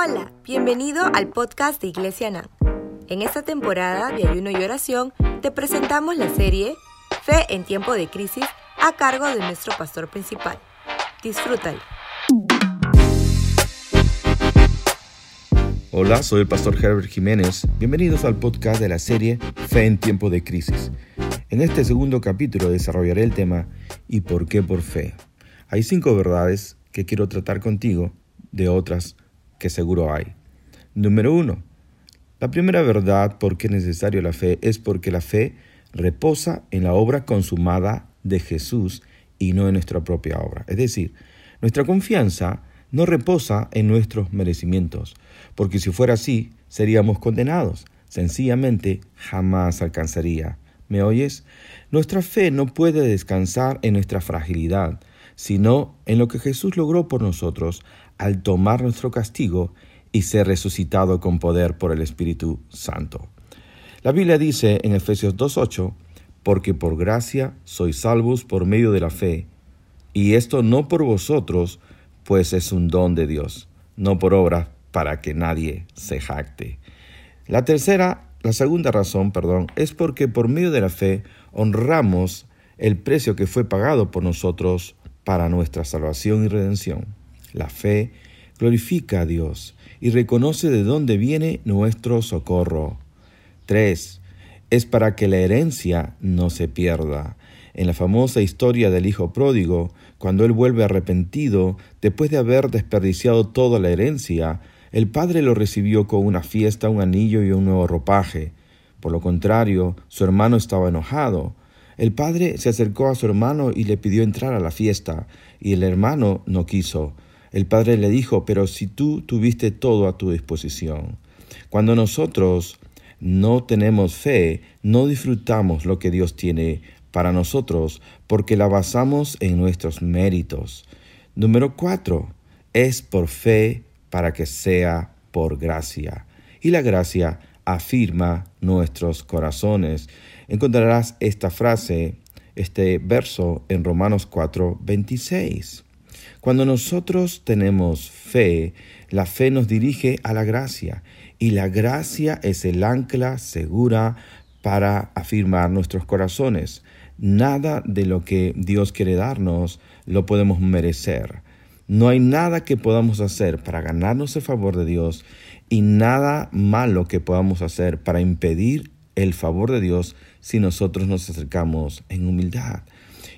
Hola, bienvenido al podcast de Iglesia NAM. En esta temporada de ayuno y oración te presentamos la serie Fe en tiempo de crisis a cargo de nuestro pastor principal. Disfrútalo. Hola, soy el pastor Herbert Jiménez. Bienvenidos al podcast de la serie Fe en tiempo de crisis. En este segundo capítulo desarrollaré el tema ¿Y por qué por fe? Hay cinco verdades que quiero tratar contigo de otras que seguro hay. Número uno, la primera verdad por qué es necesario la fe es porque la fe reposa en la obra consumada de Jesús y no en nuestra propia obra. Es decir, nuestra confianza no reposa en nuestros merecimientos, porque si fuera así, seríamos condenados. Sencillamente jamás alcanzaría. ¿Me oyes? Nuestra fe no puede descansar en nuestra fragilidad, sino en lo que Jesús logró por nosotros al tomar nuestro castigo y ser resucitado con poder por el Espíritu Santo. La Biblia dice en Efesios 2.8, porque por gracia sois salvos por medio de la fe, y esto no por vosotros, pues es un don de Dios, no por obra, para que nadie se jacte. La tercera, la segunda razón, perdón, es porque por medio de la fe honramos el precio que fue pagado por nosotros para nuestra salvación y redención. La fe glorifica a Dios y reconoce de dónde viene nuestro socorro. 3. Es para que la herencia no se pierda. En la famosa historia del Hijo Pródigo, cuando él vuelve arrepentido, después de haber desperdiciado toda la herencia, el padre lo recibió con una fiesta, un anillo y un nuevo ropaje. Por lo contrario, su hermano estaba enojado. El padre se acercó a su hermano y le pidió entrar a la fiesta, y el hermano no quiso. El padre le dijo, pero si tú tuviste todo a tu disposición. Cuando nosotros no tenemos fe, no disfrutamos lo que Dios tiene para nosotros porque la basamos en nuestros méritos. Número cuatro, es por fe para que sea por gracia. Y la gracia afirma nuestros corazones. Encontrarás esta frase, este verso en Romanos 4, 26. Cuando nosotros tenemos fe, la fe nos dirige a la gracia y la gracia es el ancla segura para afirmar nuestros corazones. Nada de lo que Dios quiere darnos lo podemos merecer. No hay nada que podamos hacer para ganarnos el favor de Dios y nada malo que podamos hacer para impedir el favor de Dios si nosotros nos acercamos en humildad.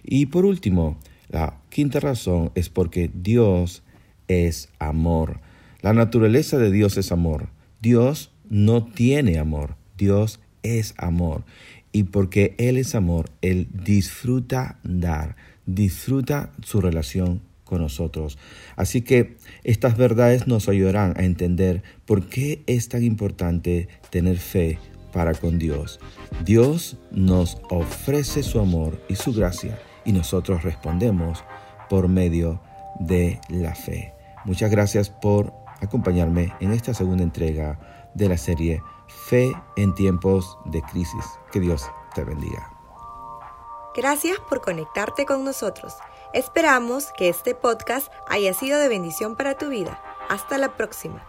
Y por último, la quinta razón es porque Dios es amor. La naturaleza de Dios es amor. Dios no tiene amor, Dios es amor. Y porque Él es amor, Él disfruta dar, disfruta su relación con nosotros. Así que estas verdades nos ayudarán a entender por qué es tan importante tener fe para con Dios. Dios nos ofrece su amor y su gracia y nosotros respondemos por medio de la fe. Muchas gracias por acompañarme en esta segunda entrega de la serie Fe en tiempos de crisis. Que Dios te bendiga. Gracias por conectarte con nosotros. Esperamos que este podcast haya sido de bendición para tu vida. Hasta la próxima.